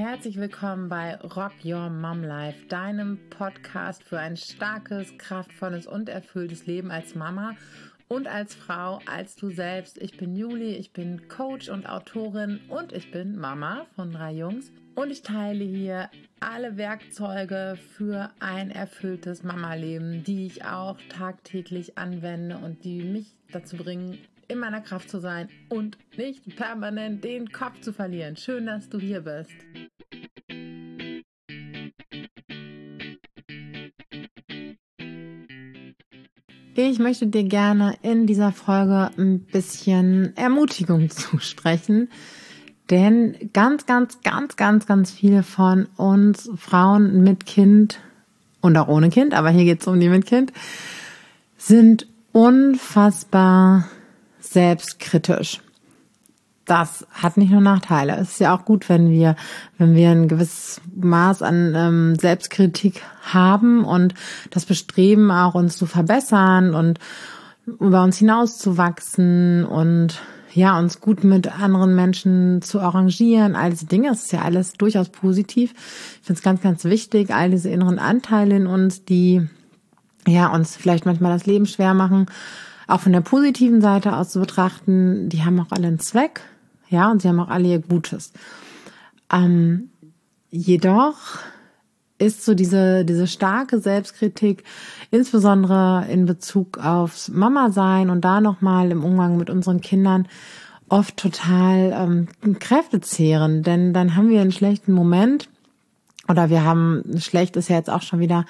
herzlich willkommen bei Rock Your Mom Life, deinem Podcast für ein starkes, kraftvolles und erfülltes Leben als Mama und als Frau, als du selbst. Ich bin Juli, ich bin Coach und Autorin und ich bin Mama von drei Jungs und ich teile hier alle Werkzeuge für ein erfülltes Mama-Leben, die ich auch tagtäglich anwende und die mich dazu bringen, in meiner Kraft zu sein und nicht permanent den Kopf zu verlieren. Schön, dass du hier bist. Ich möchte dir gerne in dieser Folge ein bisschen Ermutigung zusprechen, denn ganz, ganz, ganz, ganz, ganz viele von uns Frauen mit Kind und auch ohne Kind, aber hier geht es um die mit Kind, sind unfassbar selbstkritisch. Das hat nicht nur Nachteile. Es ist ja auch gut, wenn wir, wenn wir ein gewisses Maß an ähm, Selbstkritik haben und das Bestreben auch uns zu verbessern und über uns hinauszuwachsen und ja, uns gut mit anderen Menschen zu arrangieren, all diese Dinge, das ist ja alles durchaus positiv. Ich finde es ganz, ganz wichtig, all diese inneren Anteile in uns, die ja uns vielleicht manchmal das Leben schwer machen, auch von der positiven Seite aus zu betrachten, die haben auch alle einen Zweck, ja, und sie haben auch alle ihr Gutes. Ähm, jedoch ist so diese, diese starke Selbstkritik, insbesondere in Bezug aufs Mama-Sein und da nochmal im Umgang mit unseren Kindern, oft total ähm, kräftezehrend, denn dann haben wir einen schlechten Moment oder wir haben, schlecht ist ja jetzt auch schon wieder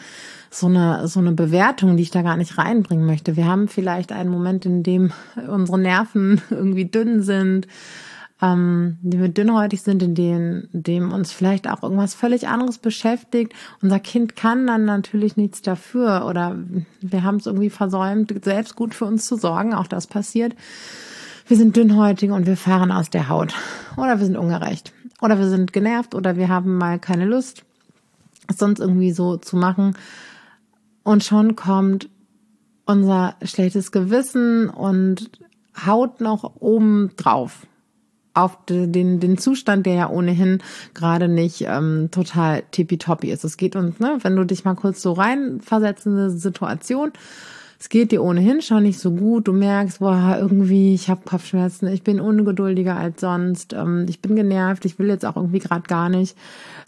so eine, so eine Bewertung, die ich da gar nicht reinbringen möchte. Wir haben vielleicht einen Moment, in dem unsere Nerven irgendwie dünn sind, ähm, die wir dünnhäutig sind, in dem, in dem uns vielleicht auch irgendwas völlig anderes beschäftigt. Unser Kind kann dann natürlich nichts dafür oder wir haben es irgendwie versäumt, selbst gut für uns zu sorgen. Auch das passiert. Wir sind dünnhäutig und wir fahren aus der Haut. Oder wir sind ungerecht. Oder wir sind genervt oder wir haben mal keine Lust, es sonst irgendwie so zu machen. Und schon kommt unser schlechtes Gewissen und haut noch oben drauf auf den, den Zustand, der ja ohnehin gerade nicht ähm, total tippitoppi ist. Es geht uns, ne, wenn du dich mal kurz so reinversetzen in eine Situation, es geht dir ohnehin schon nicht so gut, du merkst, boah, irgendwie, ich habe Kopfschmerzen, ich bin ungeduldiger als sonst, ähm, ich bin genervt, ich will jetzt auch irgendwie gerade gar nicht,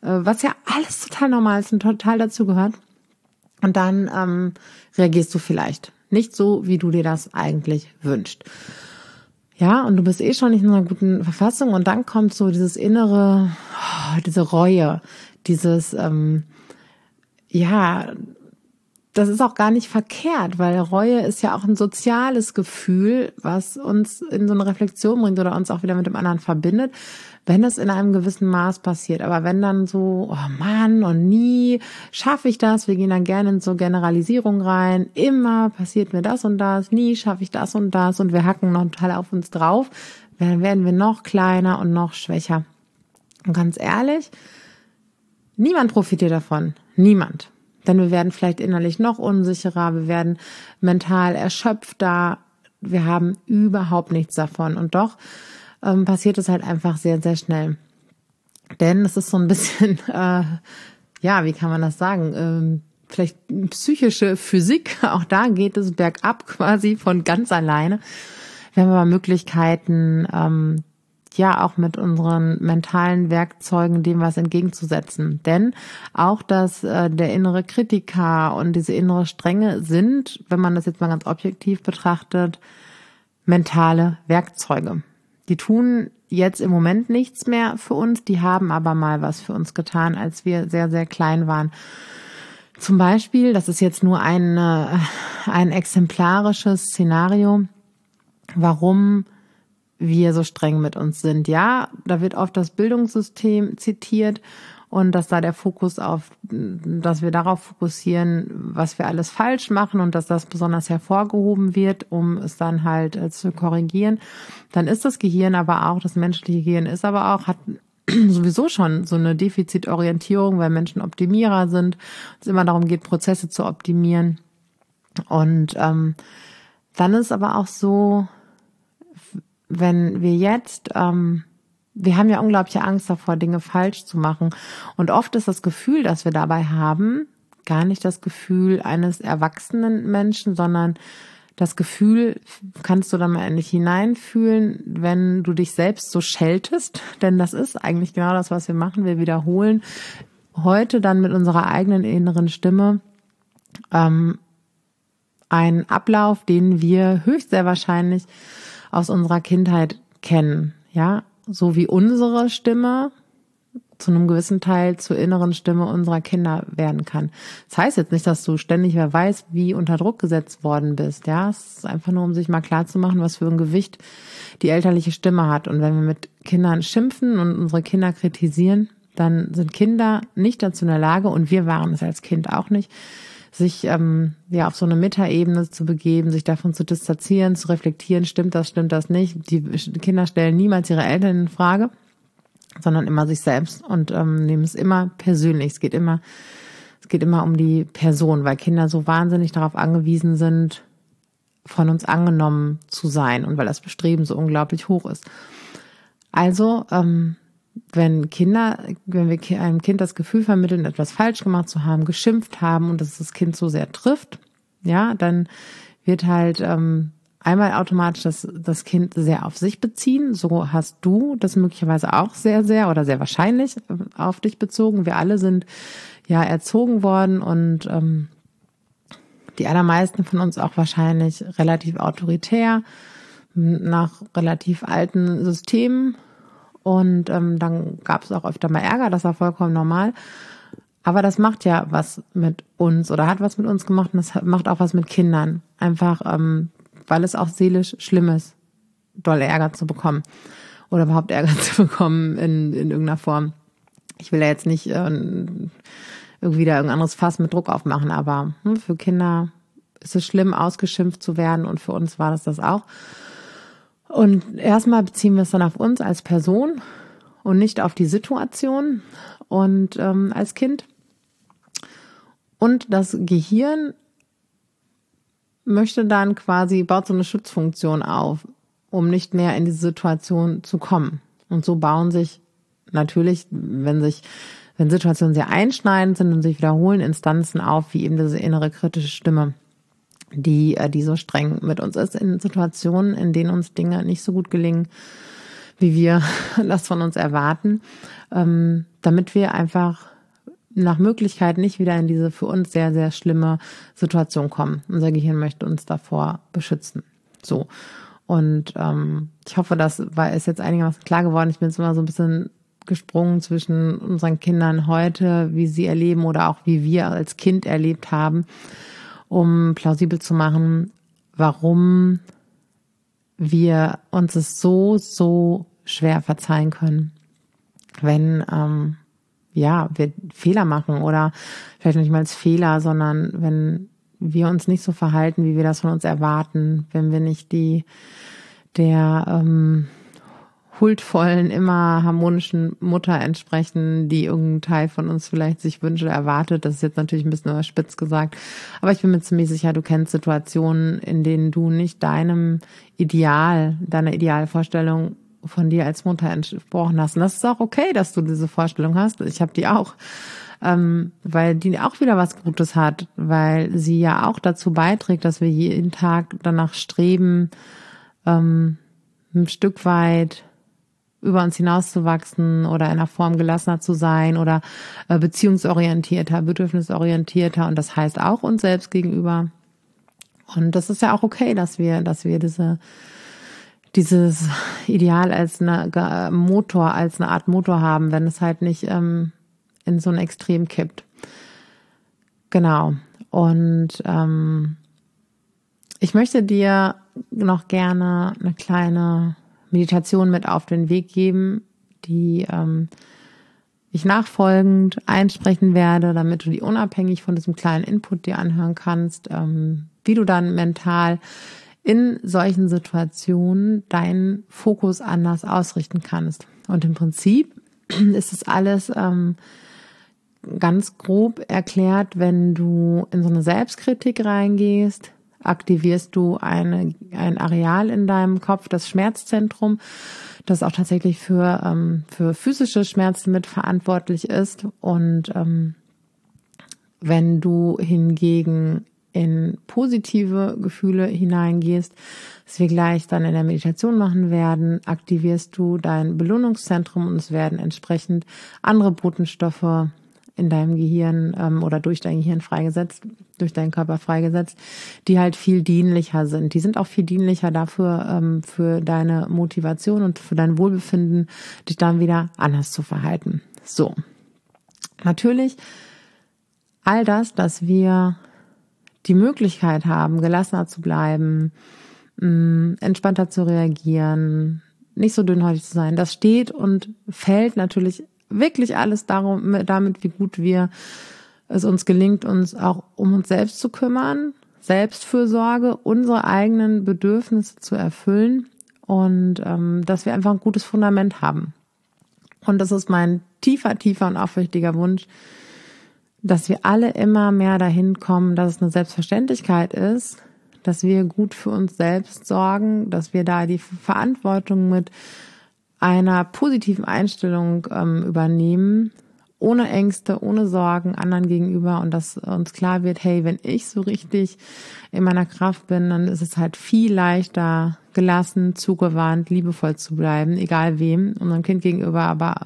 äh, was ja alles total normal ist und total dazu gehört. Und dann ähm, reagierst du vielleicht nicht so, wie du dir das eigentlich wünschst. Ja, und du bist eh schon nicht in einer guten Verfassung. Und dann kommt so dieses innere, diese Reue, dieses, ähm, ja, das ist auch gar nicht verkehrt, weil Reue ist ja auch ein soziales Gefühl, was uns in so eine Reflexion bringt oder uns auch wieder mit dem anderen verbindet wenn es in einem gewissen Maß passiert. Aber wenn dann so, oh Mann, und nie schaffe ich das, wir gehen dann gerne in so Generalisierung rein, immer passiert mir das und das, nie schaffe ich das und das und wir hacken noch total auf uns drauf, dann werden wir noch kleiner und noch schwächer. Und ganz ehrlich, niemand profitiert davon. Niemand. Denn wir werden vielleicht innerlich noch unsicherer, wir werden mental erschöpfter, wir haben überhaupt nichts davon. Und doch ähm, passiert es halt einfach sehr, sehr schnell. Denn es ist so ein bisschen, äh, ja, wie kann man das sagen? Ähm, vielleicht psychische Physik, auch da geht es bergab quasi von ganz alleine. Wir haben aber Möglichkeiten, ähm, ja auch mit unseren mentalen Werkzeugen dem was entgegenzusetzen. Denn auch das äh, der innere Kritiker und diese innere Strenge sind, wenn man das jetzt mal ganz objektiv betrachtet, mentale Werkzeuge. Die tun jetzt im Moment nichts mehr für uns, die haben aber mal was für uns getan, als wir sehr, sehr klein waren. Zum Beispiel, das ist jetzt nur ein, äh, ein exemplarisches Szenario, warum wir so streng mit uns sind. Ja, da wird oft das Bildungssystem zitiert und dass da der Fokus auf, dass wir darauf fokussieren, was wir alles falsch machen und dass das besonders hervorgehoben wird, um es dann halt äh, zu korrigieren. Dann ist das Gehirn aber auch, das menschliche Gehirn ist aber auch, hat sowieso schon so eine Defizitorientierung, weil Menschen Optimierer sind, es immer darum geht, Prozesse zu optimieren. Und ähm, dann ist aber auch so, wenn wir jetzt ähm, wir haben ja unglaubliche Angst davor, Dinge falsch zu machen. Und oft ist das Gefühl, das wir dabei haben, gar nicht das Gefühl eines erwachsenen Menschen, sondern das Gefühl kannst du da mal endlich hineinfühlen, wenn du dich selbst so scheltest, denn das ist eigentlich genau das, was wir machen. Wir wiederholen heute dann mit unserer eigenen inneren Stimme ähm, einen Ablauf, den wir höchst sehr wahrscheinlich aus unserer Kindheit kennen. Ja, so wie unsere Stimme zu einem gewissen Teil zur inneren Stimme unserer Kinder werden kann. Das heißt jetzt nicht, dass du ständig wer weiß, wie unter Druck gesetzt worden bist. Ja, es ist einfach nur, um sich mal klar zu machen, was für ein Gewicht die elterliche Stimme hat. Und wenn wir mit Kindern schimpfen und unsere Kinder kritisieren, dann sind Kinder nicht dazu in der Lage, und wir waren es als Kind auch nicht, sich ähm, ja auf so eine Metaebene zu begeben, sich davon zu distanzieren, zu reflektieren, stimmt das, stimmt das nicht. Die Kinder stellen niemals ihre Eltern in Frage, sondern immer sich selbst und ähm, nehmen es immer persönlich. Es geht immer, es geht immer um die Person, weil Kinder so wahnsinnig darauf angewiesen sind, von uns angenommen zu sein und weil das Bestreben so unglaublich hoch ist. Also ähm, wenn Kinder, wenn wir einem Kind das Gefühl vermitteln, etwas falsch gemacht zu haben, geschimpft haben und dass das Kind so sehr trifft, ja, dann wird halt ähm, einmal automatisch das, das Kind sehr auf sich beziehen. So hast du das möglicherweise auch sehr, sehr oder sehr wahrscheinlich auf dich bezogen. Wir alle sind ja erzogen worden und ähm, die allermeisten von uns auch wahrscheinlich relativ autoritär nach relativ alten Systemen und ähm, dann gab es auch öfter mal Ärger, das war vollkommen normal. Aber das macht ja was mit uns oder hat was mit uns gemacht und das macht auch was mit Kindern. Einfach, ähm, weil es auch seelisch schlimm ist, doll Ärger zu bekommen oder überhaupt Ärger zu bekommen in, in irgendeiner Form. Ich will ja jetzt nicht äh, irgendwie da irgendein anderes Fass mit Druck aufmachen, aber hm, für Kinder ist es schlimm, ausgeschimpft zu werden und für uns war das das auch. Und erstmal beziehen wir es dann auf uns als Person und nicht auf die Situation und ähm, als Kind. Und das Gehirn möchte dann quasi, baut so eine Schutzfunktion auf, um nicht mehr in diese Situation zu kommen. Und so bauen sich natürlich, wenn sich, wenn Situationen sehr einschneidend sind und sich wiederholen, Instanzen auf, wie eben diese innere kritische Stimme die, äh, die so streng mit uns ist in Situationen, in denen uns Dinge nicht so gut gelingen, wie wir das von uns erwarten, ähm, damit wir einfach nach Möglichkeit nicht wieder in diese für uns sehr, sehr schlimme Situation kommen. Unser Gehirn möchte uns davor beschützen. So. Und ähm, ich hoffe, das war ist jetzt einigermaßen klar geworden. Ich bin jetzt immer so ein bisschen gesprungen zwischen unseren Kindern heute, wie sie erleben oder auch wie wir als Kind erlebt haben um plausibel zu machen, warum wir uns es so, so schwer verzeihen können, wenn ähm, ja wir Fehler machen oder vielleicht nicht mal als Fehler, sondern wenn wir uns nicht so verhalten, wie wir das von uns erwarten, wenn wir nicht die der ähm, huldvollen, immer harmonischen Mutter entsprechen, die irgendein Teil von uns vielleicht sich wünscht oder erwartet. Das ist jetzt natürlich ein bisschen überspitzt gesagt. Aber ich bin mir ziemlich sicher, du kennst Situationen, in denen du nicht deinem Ideal, deiner Idealvorstellung von dir als Mutter entsprochen hast. Und das ist auch okay, dass du diese Vorstellung hast. Ich habe die auch. Ähm, weil die auch wieder was Gutes hat, weil sie ja auch dazu beiträgt, dass wir jeden Tag danach streben, ähm, ein Stück weit über uns hinauszuwachsen oder in einer Form gelassener zu sein oder äh, beziehungsorientierter, bedürfnisorientierter und das heißt auch uns selbst gegenüber. Und das ist ja auch okay, dass wir, dass wir diese, dieses Ideal als eine Motor, als eine Art Motor haben, wenn es halt nicht ähm, in so ein Extrem kippt. Genau. Und ähm, ich möchte dir noch gerne eine kleine Meditation mit auf den Weg geben, die ähm, ich nachfolgend einsprechen werde, damit du die unabhängig von diesem kleinen Input dir anhören kannst, ähm, wie du dann mental in solchen Situationen deinen Fokus anders ausrichten kannst. Und im Prinzip ist es alles ähm, ganz grob erklärt, wenn du in so eine Selbstkritik reingehst, aktivierst du eine, ein Areal in deinem Kopf, das Schmerzzentrum, das auch tatsächlich für, ähm, für physische Schmerzen mitverantwortlich ist. Und ähm, wenn du hingegen in positive Gefühle hineingehst, was wir gleich dann in der Meditation machen werden, aktivierst du dein Belohnungszentrum und es werden entsprechend andere Botenstoffe in deinem Gehirn ähm, oder durch dein Gehirn freigesetzt, durch deinen Körper freigesetzt, die halt viel dienlicher sind. Die sind auch viel dienlicher dafür, ähm, für deine Motivation und für dein Wohlbefinden, dich dann wieder anders zu verhalten. So. Natürlich all das, dass wir die Möglichkeit haben, gelassener zu bleiben, mm, entspannter zu reagieren, nicht so dünnhäutig zu sein, das steht und fällt natürlich wirklich alles darum, damit, wie gut wir es uns gelingt, uns auch um uns selbst zu kümmern, Selbstfürsorge, unsere eigenen Bedürfnisse zu erfüllen und ähm, dass wir einfach ein gutes Fundament haben. Und das ist mein tiefer, tiefer und aufrichtiger Wunsch, dass wir alle immer mehr dahin kommen, dass es eine Selbstverständlichkeit ist, dass wir gut für uns selbst sorgen, dass wir da die Verantwortung mit einer positiven Einstellung ähm, übernehmen, ohne Ängste, ohne Sorgen anderen gegenüber und dass uns klar wird, hey, wenn ich so richtig in meiner Kraft bin, dann ist es halt viel leichter, gelassen, zugewandt, liebevoll zu bleiben, egal wem, unserem Kind gegenüber, aber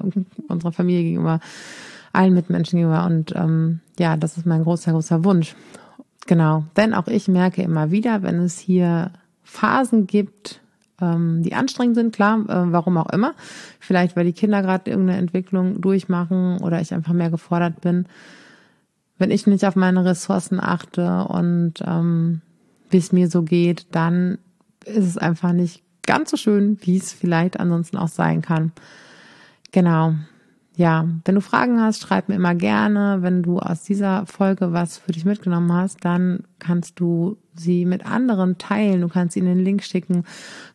unserer Familie gegenüber, allen Mitmenschen gegenüber. Und ähm, ja, das ist mein großer, großer Wunsch. Genau. Denn auch ich merke immer wieder, wenn es hier Phasen gibt, ähm, die anstrengend sind, klar, äh, warum auch immer. Vielleicht, weil die Kinder gerade irgendeine Entwicklung durchmachen oder ich einfach mehr gefordert bin. Wenn ich nicht auf meine Ressourcen achte und ähm, wie es mir so geht, dann ist es einfach nicht ganz so schön, wie es vielleicht ansonsten auch sein kann. Genau ja, wenn du Fragen hast, schreib mir immer gerne. Wenn du aus dieser Folge was für dich mitgenommen hast, dann kannst du sie mit anderen teilen. Du kannst ihnen den Link schicken,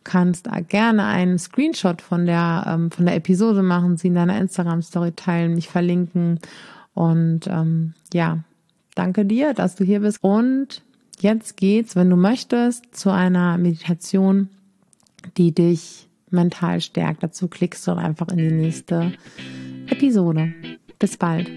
kannst gerne einen Screenshot von der ähm, von der Episode machen, sie in deiner Instagram Story teilen, mich verlinken und ähm, ja, danke dir, dass du hier bist. Und jetzt geht's, wenn du möchtest, zu einer Meditation, die dich mental stärkt. Dazu klickst du einfach in die nächste Episode. Bis bald.